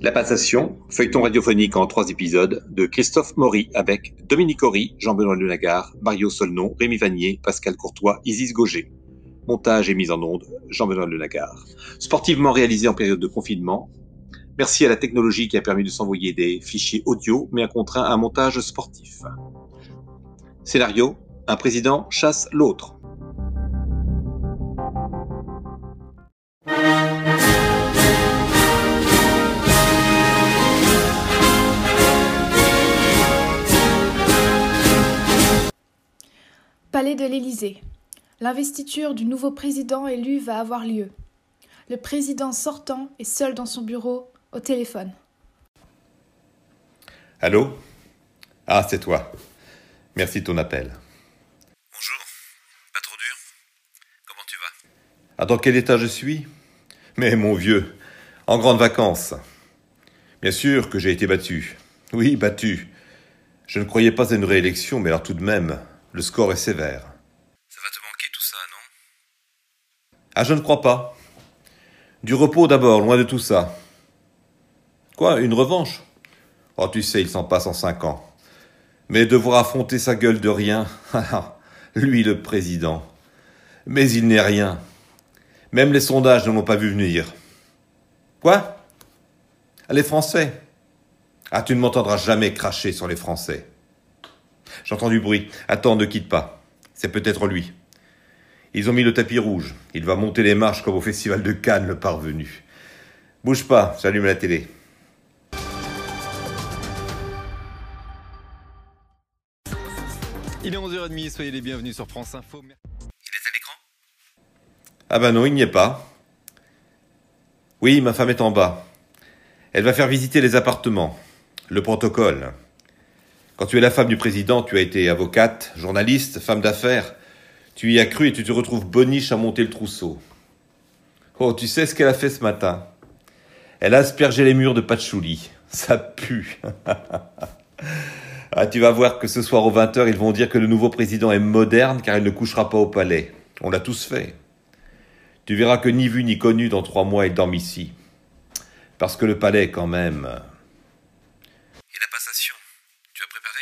La Passation, feuilleton radiophonique en trois épisodes de Christophe Maury avec Dominique Horry, Jean-Benoît Lunagar, Mario Solnon, Rémi Vanier, Pascal Courtois, Isis Gauger. Montage et mise en onde, Jean-Benoît Lunagar. Sportivement réalisé en période de confinement. Merci à la technologie qui a permis de s'envoyer des fichiers audio, mais a contraint un montage sportif. Scénario, un président chasse l'autre. Palais de l'Élysée. L'investiture du nouveau président élu va avoir lieu. Le président sortant est seul dans son bureau, au téléphone. Allô? Ah, c'est toi. Merci de ton appel. Bonjour. Pas trop dur? Comment tu vas? Ah, dans quel état je suis? Mais mon vieux, en grande vacances. Bien sûr que j'ai été battu. Oui, battu. Je ne croyais pas à une réélection, mais alors tout de même, le score est sévère. Ça va te manquer tout ça, non? Ah, je ne crois pas. Du repos d'abord, loin de tout ça. Quoi, une revanche? Oh, tu sais, il s'en passe en cinq ans. Mais devoir affronter sa gueule de rien, lui le président. Mais il n'est rien. Même les sondages ne l'ont pas vu venir. Quoi? Les Français? Ah, tu ne m'entendras jamais cracher sur les Français. J'entends du bruit. Attends, ne quitte pas. C'est peut-être lui. Ils ont mis le tapis rouge. Il va monter les marches comme au festival de Cannes, le parvenu. Bouge pas, j'allume la télé. Il est 11h30, soyez les bienvenus sur France Info. Il est à l'écran Ah ben non, il n'y est pas. Oui, ma femme est en bas. Elle va faire visiter les appartements. Le protocole. Quand tu es la femme du président, tu as été avocate, journaliste, femme d'affaires. Tu y as cru et tu te retrouves boniche à monter le trousseau. Oh, tu sais ce qu'elle a fait ce matin? Elle a aspergé les murs de patchouli. Ça pue. ah, tu vas voir que ce soir aux 20h, ils vont dire que le nouveau président est moderne car il ne couchera pas au palais. On l'a tous fait. Tu verras que ni vu ni connu dans trois mois il dorme ici. Parce que le palais, quand même. Et la passation? Tu as préparé?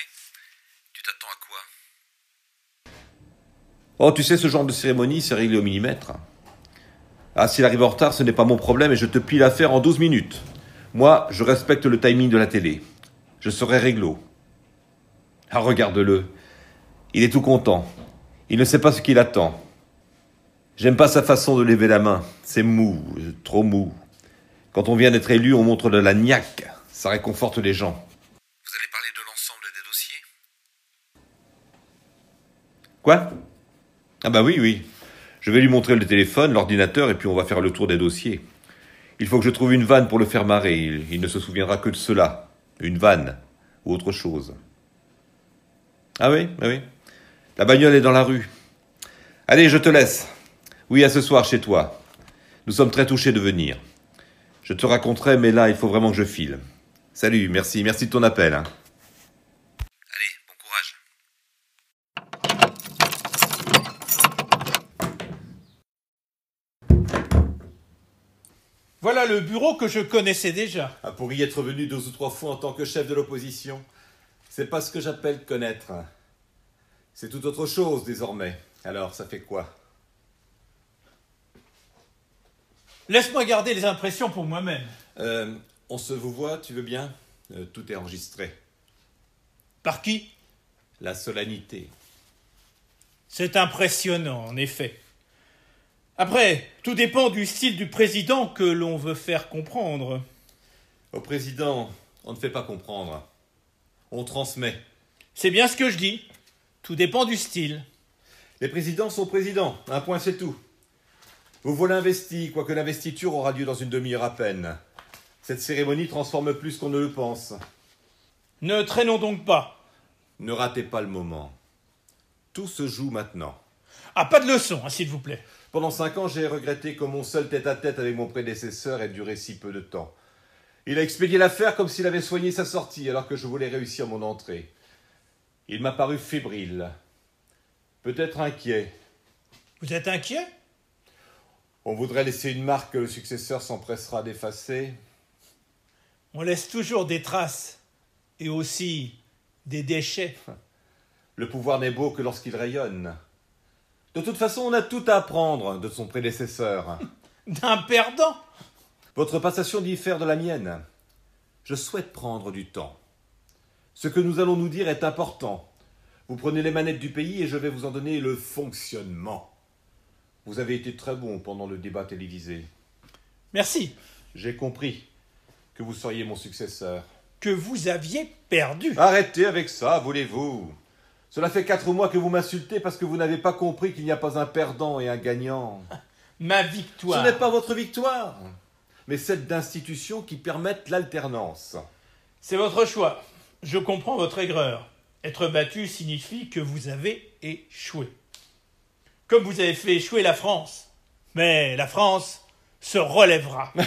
Tu t'attends à quoi? Oh, tu sais, ce genre de cérémonie, c'est réglé au millimètre. Ah, s'il arrive en retard, ce n'est pas mon problème et je te plie l'affaire en 12 minutes. Moi, je respecte le timing de la télé. Je serai réglo. Ah, regarde-le. Il est tout content. Il ne sait pas ce qu'il attend. J'aime pas sa façon de lever la main. C'est mou, trop mou. Quand on vient d'être élu, on montre de la niaque. Ça réconforte les gens. Vous allez parler de l'ensemble des dossiers? Quoi? Ah bah oui, oui. Je vais lui montrer le téléphone, l'ordinateur, et puis on va faire le tour des dossiers. Il faut que je trouve une vanne pour le faire marrer. Il, il ne se souviendra que de cela. Une vanne. Ou autre chose. Ah oui, ah oui. La bagnole est dans la rue. Allez, je te laisse. Oui, à ce soir chez toi. Nous sommes très touchés de venir. Je te raconterai, mais là, il faut vraiment que je file. Salut, merci, merci de ton appel. hein. Allez, bon courage. Voilà le bureau que je connaissais déjà. Ah, pour y être venu deux ou trois fois en tant que chef de l'opposition, c'est pas ce que j'appelle connaître. C'est tout autre chose désormais. Alors, ça fait quoi? Laisse-moi garder les impressions pour moi-même. Euh, On se vous voit, tu veux bien? Euh, Tout est enregistré. Par qui? La solennité. C'est impressionnant, en effet. Après, tout dépend du style du président que l'on veut faire comprendre. Au président, on ne fait pas comprendre. On transmet. C'est bien ce que je dis. Tout dépend du style. Les présidents sont présidents. Un point, c'est tout. Vous voilà investi, quoique l'investiture aura lieu dans une demi-heure à peine. Cette cérémonie transforme plus qu'on ne le pense. Ne traînons donc pas. Ne ratez pas le moment. Tout se joue maintenant. Ah, pas de leçon, hein, s'il vous plaît. Pendant cinq ans, j'ai regretté que mon seul tête-à-tête avec mon prédécesseur ait duré si peu de temps. Il a expédié l'affaire comme s'il avait soigné sa sortie, alors que je voulais réussir mon entrée. Il m'a paru fébrile. Peut-être inquiet. Vous êtes inquiet? On voudrait laisser une marque que le successeur s'empressera d'effacer. On laisse toujours des traces et aussi des déchets. Le pouvoir n'est beau que lorsqu'il rayonne. De toute façon, on a tout à apprendre de son prédécesseur. D'un perdant? Votre passation diffère de la mienne. Je souhaite prendre du temps. Ce que nous allons nous dire est important. Vous prenez les manettes du pays et je vais vous en donner le fonctionnement. Vous avez été très bon pendant le débat télévisé. Merci. J'ai compris que vous seriez mon successeur. Que vous aviez perdu. Arrêtez avec ça, voulez-vous? Cela fait quatre mois que vous m'insultez parce que vous n'avez pas compris qu'il n'y a pas un perdant et un gagnant. Ma Ce victoire. n'est pas votre victoire, mais celle d'institutions qui permettent l'alternance. C'est votre choix. Je comprends votre aigreur. Être battu signifie que vous avez échoué. Comme vous avez fait échouer la France. Mais la France se relèvera.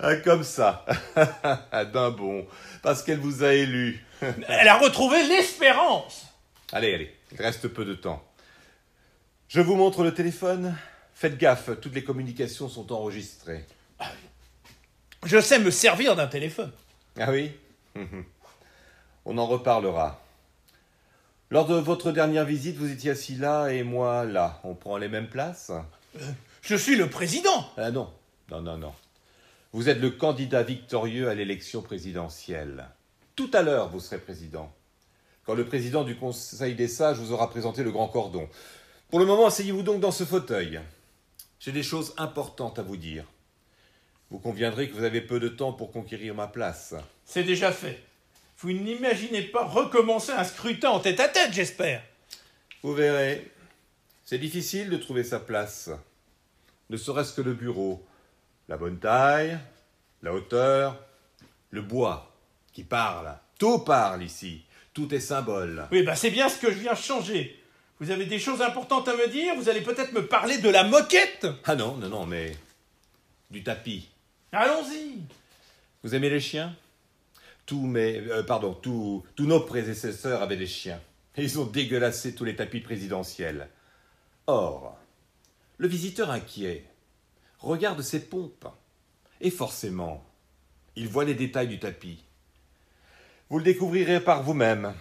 Ah, Comme ça, d'un bon, parce qu'elle vous a élu. Elle a retrouvé l'espérance. Allez, allez, il reste peu de temps. Je vous montre le téléphone. Faites gaffe, toutes les communications sont enregistrées. Je sais me servir d'un téléphone. Ah oui? On en reparlera. Lors de votre dernière visite, vous étiez assis là et moi là. On prend les mêmes places? Je suis le président. Ah non, non, non, non. Vous êtes le candidat victorieux à l'élection présidentielle. Tout à l'heure, vous serez président. Quand le président du Conseil des sages vous aura présenté le grand cordon. Pour le moment, asseyez-vous donc dans ce fauteuil. J'ai des choses importantes à vous dire. Vous conviendrez que vous avez peu de temps pour conquérir ma place. C'est déjà fait. Vous n'imaginez pas recommencer un scrutin en tête à tête, j'espère. Vous verrez. C'est difficile de trouver sa place. Ne serait-ce que le bureau. La bonne taille, la hauteur, le bois qui parle. Tout parle ici. Tout est symbole. Oui, bah c'est bien ce que je viens changer. Vous avez des choses importantes à me dire Vous allez peut-être me parler de la moquette Ah non, non, non, mais du tapis. Allons-y. Vous aimez les chiens? Tous mes, euh, pardon, tous, tous nos prédécesseurs avaient des chiens. Et ils ont dégueulassé tous les tapis présidentiels. Or, le visiteur inquiet regarde ces pompes. Et forcément, il voit les détails du tapis. Vous le découvrirez par vous-même.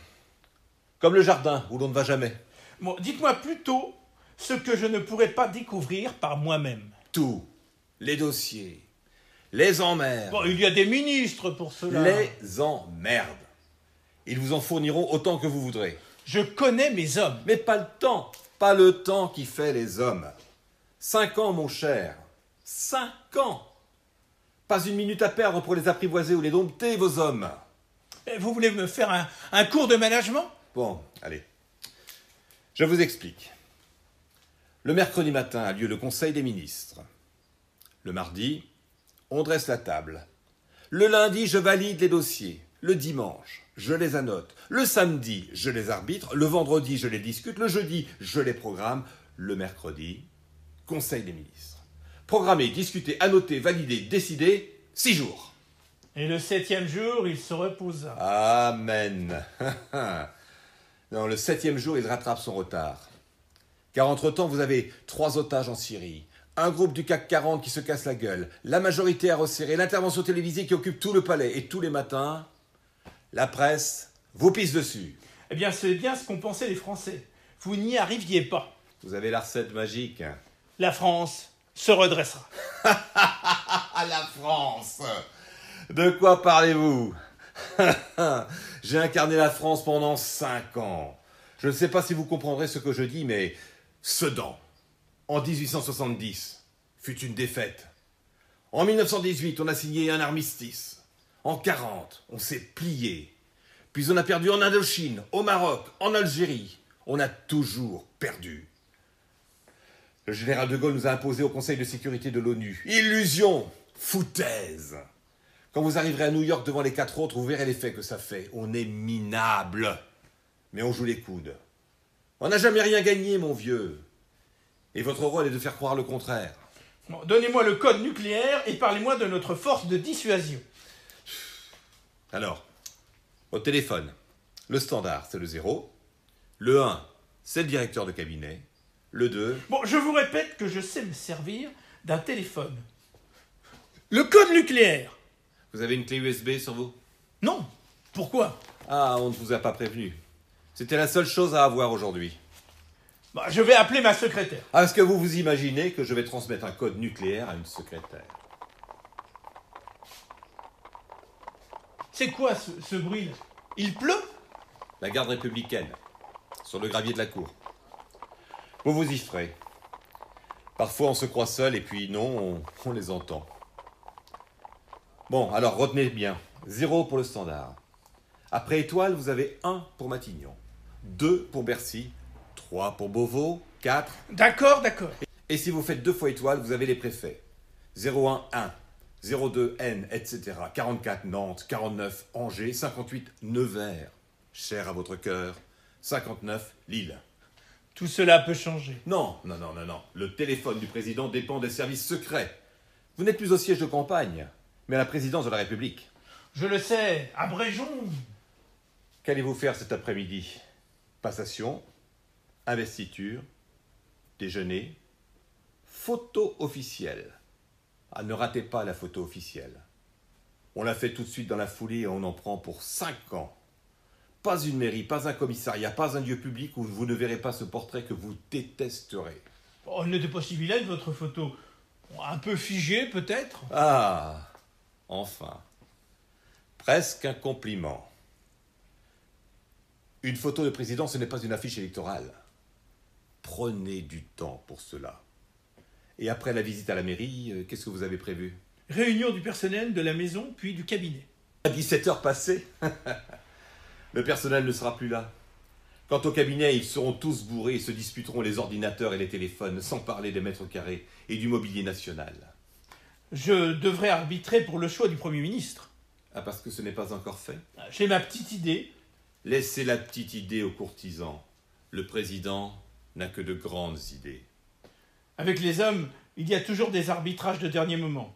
Comme le jardin où l'on ne va jamais. Bon, dites-moi plutôt ce que je ne pourrais pas découvrir par moi-même. Tout. Les dossiers. Les emmerdes. Bon, il y a des ministres pour cela. Les emmerdes. Ils vous en fourniront autant que vous voudrez. Je connais mes hommes. Mais pas le temps. Pas le temps qui fait les hommes. Cinq ans, mon cher. Cinq ans. Pas une minute à perdre pour les apprivoiser ou les dompter, vos hommes. Eh, Vous voulez me faire un, un cours de management? Bon, allez. Je vous explique. Le mercredi matin a lieu le Conseil des ministres. Le mardi, on dresse la table. Le lundi, je valide les dossiers. Le dimanche, je les annote. Le samedi, je les arbitre. Le vendredi, je les discute. Le jeudi, je les programme. Le mercredi, Conseil des ministres. Programmer, discuter, annoter, valider, décider, six jours. Et le septième jour, il se reposa. Amen. non, le septième jour, il rattrape son retard. Car entre-temps, vous avez trois otages en Syrie, un groupe du CAC 40 qui se casse la gueule, la majorité à resserrer, l'intervention télévisée qui occupe tout le palais, et tous les matins, la presse vous pisse dessus. Eh bien, c'est bien ce qu'ont pensé les Français. Vous n'y arriviez pas. Vous avez la recette magique. La France se redressera. La France De quoi parlez-vous? J'ai incarné la France pendant cinq ans. Je ne sais pas si vous comprendrez ce que je dis, mais Sedan, en 1870, fut une défaite. En 1918, on a signé un armistice. En 40, on s'est plié. Puis on a perdu en Indochine, au Maroc, en Algérie. On a toujours perdu. Le général de Gaulle nous a imposé au Conseil de sécurité de l'ONU. Illusion Foutaise Quand vous arriverez à New York devant les quatre autres, vous verrez l'effet que ça fait. On est minable. Mais on joue les coudes. On n'a jamais rien gagné, mon vieux. Et votre rôle est de faire croire le contraire. Bon, Donnez-moi le code nucléaire et parlez-moi de notre force de dissuasion. Alors, au téléphone. Le standard, c'est le 0. Le 1, c'est le directeur de cabinet. Le 2, Bon, je vous répète que je sais me servir d'un téléphone. Le code nucléaire vous avez une clé USB sur vous? Non. Pourquoi? Ah, on ne vous a pas prévenu. C'était la seule chose à avoir aujourd'hui. Bah, Je vais appeler ma secrétaire. Ah, Est-ce que vous vous imaginez que je vais transmettre un code nucléaire à une secrétaire? C'est quoi ce, ce bruit là Il pleut? La garde républicaine, sur le gravier de la cour. Vous vous y ferez. Parfois on se croit seul et puis non, on, on les entend. Bon, alors retenez bien. Zéro pour le standard. Après étoile, vous avez un pour Matignon. Deux pour Bercy. Trois pour Beauvau. Quatre. D'accord, d'accord. Et si vous faites deux fois étoile, vous avez les préfets. 01, 1. 02, N, etc. 44, Nantes. 49, Angers. 58, Nevers. Cher à votre cœur. 59, Lille. Tout cela peut changer. Non, non, non, non, non. Le téléphone du président dépend des services secrets. Vous n'êtes plus au siège de campagne, mais à la présidence de la République. Je le sais, abrégeons. Qu'allez-vous faire cet après-midi? Passation, investiture, déjeuner, photo officielle. Ah, ne ratez pas la photo officielle. On la fait tout de suite dans la foulée et on en prend pour cinq ans. Pas une mairie, pas un commissariat, pas un lieu public où vous ne verrez pas ce portrait que vous détesterez. Oh, elle n'était pas si vilaine, votre photo. Un peu figée, peut-être? Ah, enfin. Presque un compliment. Une photo de président, ce n'est pas une affiche électorale. Prenez du temps pour cela. Et après la visite à la mairie, euh, qu'est-ce que vous avez prévu? Réunion du personnel de la maison, puis du cabinet. À 17 heures passées? Le personnel ne sera plus là. Quant au cabinet, ils seront tous bourrés et se disputeront les ordinateurs et les téléphones, sans parler des mètres carrés et du mobilier national. Je devrais arbitrer pour le choix du Premier ministre. Ah, parce que ce n'est pas encore fait J'ai ma petite idée. Laissez la petite idée aux courtisans. Le président n'a que de grandes idées. Avec les hommes, il y a toujours des arbitrages de dernier moment.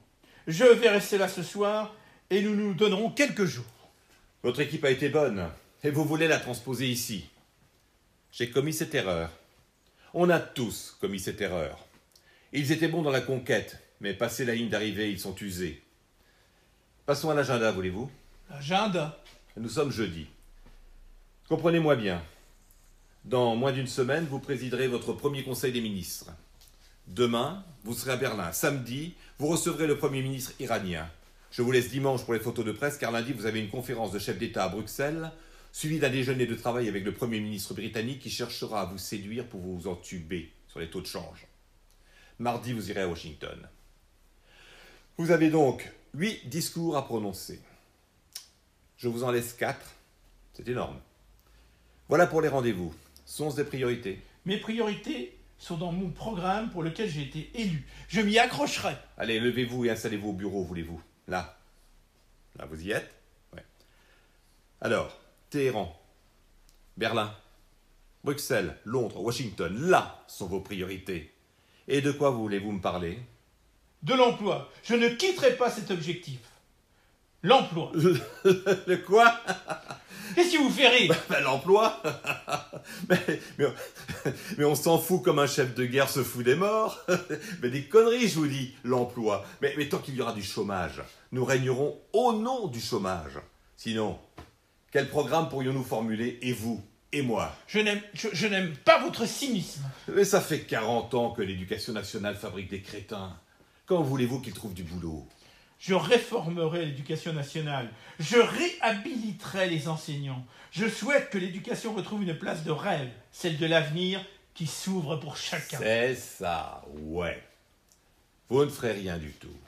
Je verrai cela ce soir et nous nous donnerons quelques jours. Votre équipe a été bonne, et vous voulez la transposer ici. J'ai commis cette erreur. On a tous commis cette erreur. Ils étaient bons dans la conquête, mais passé la ligne d'arrivée, ils sont usés. Passons à l'agenda, voulez-vous? Agenda. Nous sommes jeudi. Comprenez-moi bien. Dans moins d'une semaine, vous présiderez votre premier conseil des ministres. Demain, vous serez à Berlin. Samedi, vous recevrez le Premier ministre iranien. Je vous laisse dimanche pour les photos de presse, car lundi, vous avez une conférence de chefs d'État à Bruxelles, suivie d'un déjeuner de travail avec le Premier ministre britannique qui cherchera à vous séduire pour vous entuber sur les taux de change. Mardi, vous irez à Washington. Vous avez donc huit discours à prononcer. Je vous en laisse quatre. C'est énorme. Voilà pour les rendez-vous. Sont-ce des priorités Mes priorités sont dans mon programme pour lequel j'ai été élu. Je m'y accrocherai. Allez, levez-vous et installez-vous au bureau, voulez-vous Là. Là, vous y êtes Ouais. Alors, Téhéran, Berlin, Bruxelles, Londres, Washington, là sont vos priorités. Et de quoi voulez-vous me parler? De l'emploi. Je ne quitterai pas cet objectif. L'emploi. Le quoi? Qu'est-ce qui vous fait rire? Ben, L'emploi mais, mais, mais on s'en fout comme un chef de guerre se fout des morts. Mais des conneries, je vous dis, l'emploi. Mais, mais tant qu'il y aura du chômage, nous régnerons au nom du chômage. Sinon, quel programme pourrions-nous formuler, et vous, et moi? Je n'aime, je, je n'aime pas votre cynisme. Mais ça fait 40 ans que l'éducation nationale fabrique des crétins. Quand voulez-vous qu'ils trouvent du boulot? Je réformerai l'éducation nationale. Je réhabiliterai les enseignants. Je souhaite que l'éducation retrouve une place de rêve, celle de l'avenir qui s'ouvre pour chacun. C'est ça, ouais. Vous ne ferez rien du tout.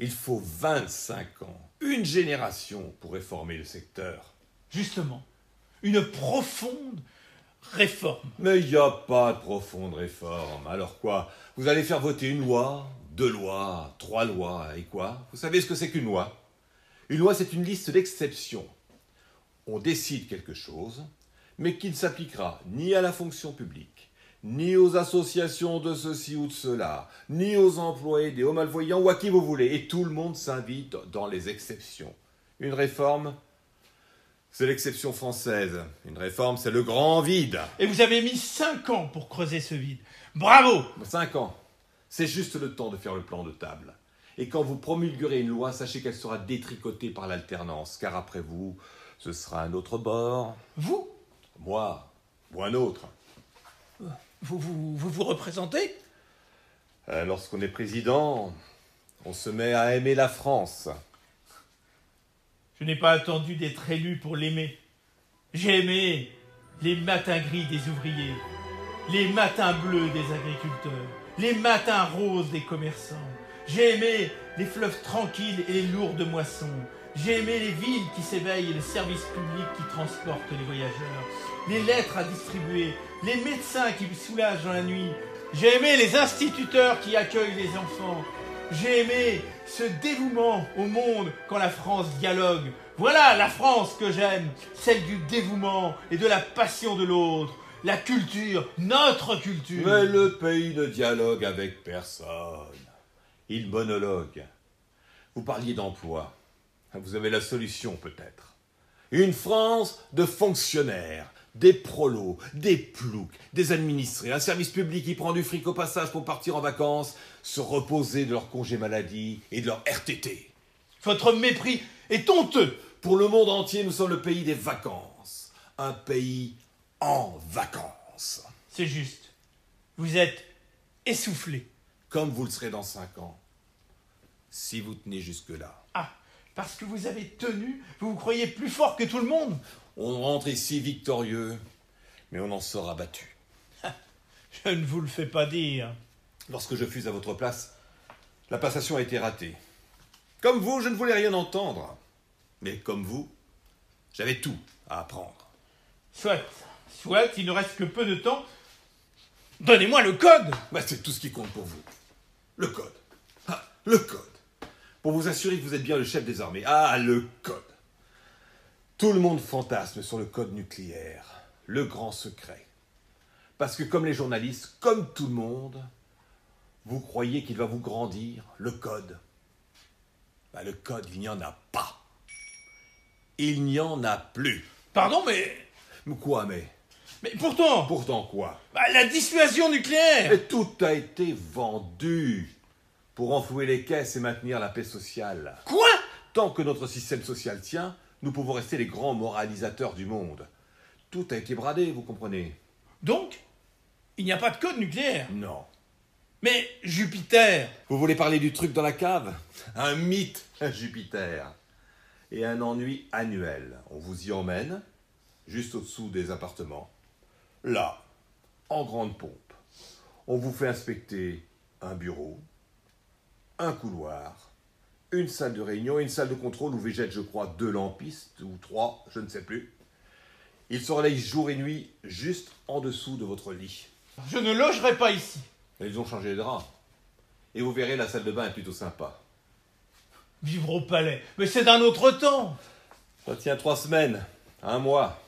Il faut 25 ans, une génération pour réformer le secteur. Justement, une profonde réforme. Mais il n'y a pas de profonde réforme. Alors quoi? Vous allez faire voter une loi, deux lois, trois lois, et quoi Vous savez ce que c'est qu'une loi? Une loi, c'est une liste d'exceptions. On décide quelque chose, mais qui ne s'appliquera ni à la fonction publique, ni aux associations de ceci ou de cela, ni aux employés des hauts malvoyants ou à qui vous voulez. Et tout le monde s'invite dans les exceptions. Une réforme, C'est l'exception française. Une réforme, c'est le grand vide. Et vous avez mis cinq ans pour creuser ce vide. Bravo Cinq ans. C'est juste le temps de faire le plan de table. Et quand vous promulguerez une loi, sachez qu'elle sera détricotée par l'alternance, car après vous, ce sera un autre bord, Vous? Moi, ou un autre. Vous vous, vous, vous représentez? Euh, Lorsqu'on est président, on se met à aimer la France. Je n'ai pas attendu d'être élu pour l'aimer. J'ai aimé les matins gris des ouvriers, les matins bleus des agriculteurs, les matins roses des commerçants. J'ai aimé les fleuves tranquilles et les lourdes moissons. J'ai aimé les villes qui s'éveillent et le service public qui transporte les voyageurs, les lettres à distribuer, les médecins qui soulagent dans la nuit. J'ai aimé les instituteurs qui accueillent les enfants. J'ai aimé ce dévouement au monde quand la France dialogue. Voilà la France que j'aime, celle du dévouement et de la passion de l'autre. La culture, notre culture. Mais le pays ne dialogue avec personne. Il monologue. Vous parliez d'emploi. Vous avez la solution peut-être. Une France de fonctionnaires, des prolos, des ploucs, des administrés, un service public qui prend du fric au passage pour partir en vacances, se reposer de leur congé maladie et de leur RTT. Votre mépris est honteux. Pour le monde entier, nous sommes le pays des vacances. Un pays en vacances. C'est juste. Vous êtes essoufflé. Comme vous le serez dans cinq ans. Si vous tenez jusque-là. Ah, parce que vous avez tenu, vous vous croyez plus fort que tout le monde. On rentre ici victorieux, mais on en sort abattu. Je ne vous le fais pas dire. Lorsque je fus à votre place, la passation a été ratée. Comme vous, je ne voulais rien entendre. Mais comme vous, j'avais tout à apprendre. Soit, soit, il ne reste que peu de temps. Donnez-moi le code. Bah, c'est tout ce qui compte pour vous. Le code. Ah, le code. Pour vous assurer que vous êtes bien le chef des armées. Ah, le code. Tout le monde fantasme sur le code nucléaire. Le grand secret. Parce que comme les journalistes, comme tout le monde, vous croyez qu'il va vous grandir, le code. Bah, le code, il n'y en a pas. Il n'y en a plus. Pardon, mais. Mais Quoi, mais Mais pourtant. Pourtant quoi? Bah, la dissuasion nucléaire. Mais tout a été vendu pour enflouer les caisses et maintenir la paix sociale. Quoi? Tant que notre système social tient, nous pouvons rester les grands moralisateurs du monde. Tout a été bradé, vous comprenez Donc, il n'y a pas de code nucléaire. Non. Mais Jupiter. Vous voulez parler du truc dans la cave? Un mythe, Jupiter. Et un ennui annuel. On vous y emmène, juste au-dessous des appartements. Là, en grande pompe. On vous fait inspecter un bureau, un couloir, une salle de réunion une salle de contrôle où végètent, je crois, deux lampistes ou trois, je ne sais plus. Ils se relayent jour et nuit juste en dessous de votre lit. Je ne logerai pas ici. Ils ont changé les draps. Et vous verrez, la salle de bain est plutôt sympa. Vivre au palais. Mais c'est d'un autre temps. Ça tient trois semaines, un mois.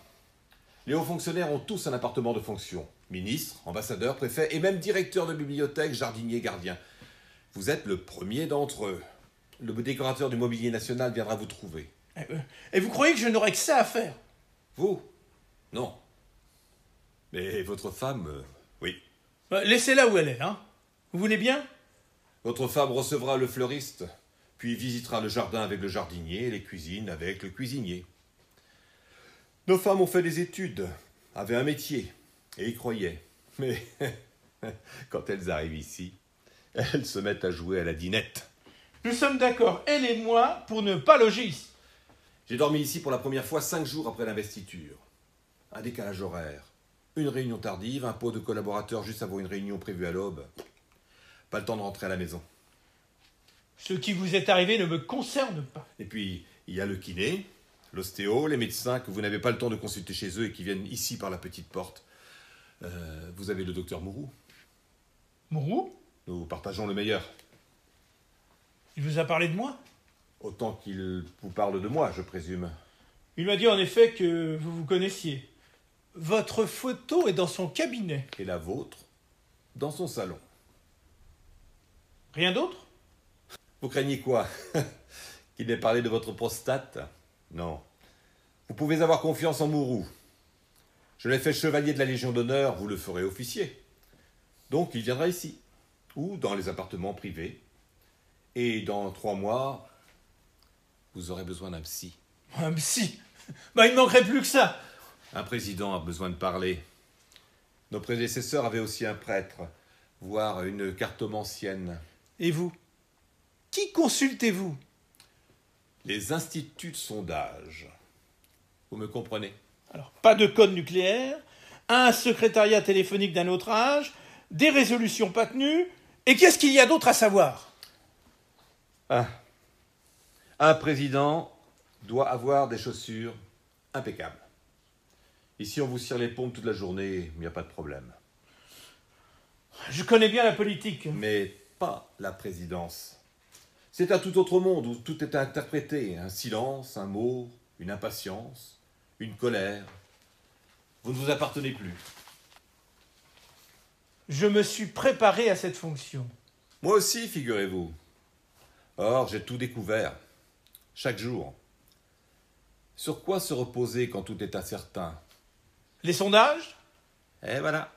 Les hauts fonctionnaires ont tous un appartement de fonction. Ministre, ambassadeur, préfet et même directeur de bibliothèque, jardinier, gardien. Vous êtes le premier d'entre eux. Le décorateur du mobilier national viendra vous trouver. Et, euh, Et vous croyez que je n'aurais que ça à faire? Vous? Non. Mais votre femme, euh, oui. Bah, Laissez-la où elle est, hein Vous voulez bien? Votre femme recevra le fleuriste, puis visitera le jardin avec le jardinier et les cuisines avec le cuisinier. Nos femmes ont fait des études, avaient un métier, et y croyaient. Mais quand elles arrivent ici, elles se mettent à jouer à la dinette. Nous sommes d'accord, elle et moi, pour ne pas loger ici. J'ai dormi ici pour la première fois cinq jours après l'investiture. Un décalage horaire, une réunion tardive, un pot de collaborateurs juste avant une réunion prévue à l'aube. Pas le temps de rentrer à la maison. Ce qui vous est arrivé ne me concerne pas. Et puis, il y a le kiné, l'ostéo, les médecins que vous n'avez pas le temps de consulter chez eux et qui viennent ici par la petite porte. Euh, vous avez le docteur Mourou. Mourou Nous partageons le meilleur. Il vous a parlé de moi Autant qu'il vous parle de moi, je présume. Il m'a dit en effet que vous vous connaissiez. Votre photo est dans son cabinet. Et la vôtre, dans son salon. Rien d'autre? Vous craignez quoi? Qu'il ait parlé de votre prostate? Non. Vous pouvez avoir confiance en Mourou. Je l'ai fait chevalier de la Légion d'honneur, vous le ferez officier. Donc il viendra ici, ou dans les appartements privés. Et dans trois mois, vous aurez besoin d'un psy. Un psy? Bah, il ne manquerait plus que ça Un président a besoin de parler. Nos prédécesseurs avaient aussi un prêtre, voire une cartomancienne. Et vous? Qui consultez-vous? Les instituts de sondage. Vous me comprenez Alors, pas de code nucléaire, un secrétariat téléphonique d'un autre âge, des résolutions pas tenues, et qu'est-ce qu'il y a d'autre à savoir? Ah. Un président doit avoir des chaussures impeccables. Ici, on vous cire les pompes toute la journée, il n'y a pas de problème. Je connais bien la politique. Mais pas la présidence. C'est un tout autre monde où tout est interprété. Un silence, un mot, une impatience, une colère. Vous ne vous appartenez plus. Je me suis préparé à cette fonction. Moi aussi, figurez-vous. Or, j'ai tout découvert. Chaque jour. Sur quoi se reposer quand tout est incertain? Les sondages? Et voilà.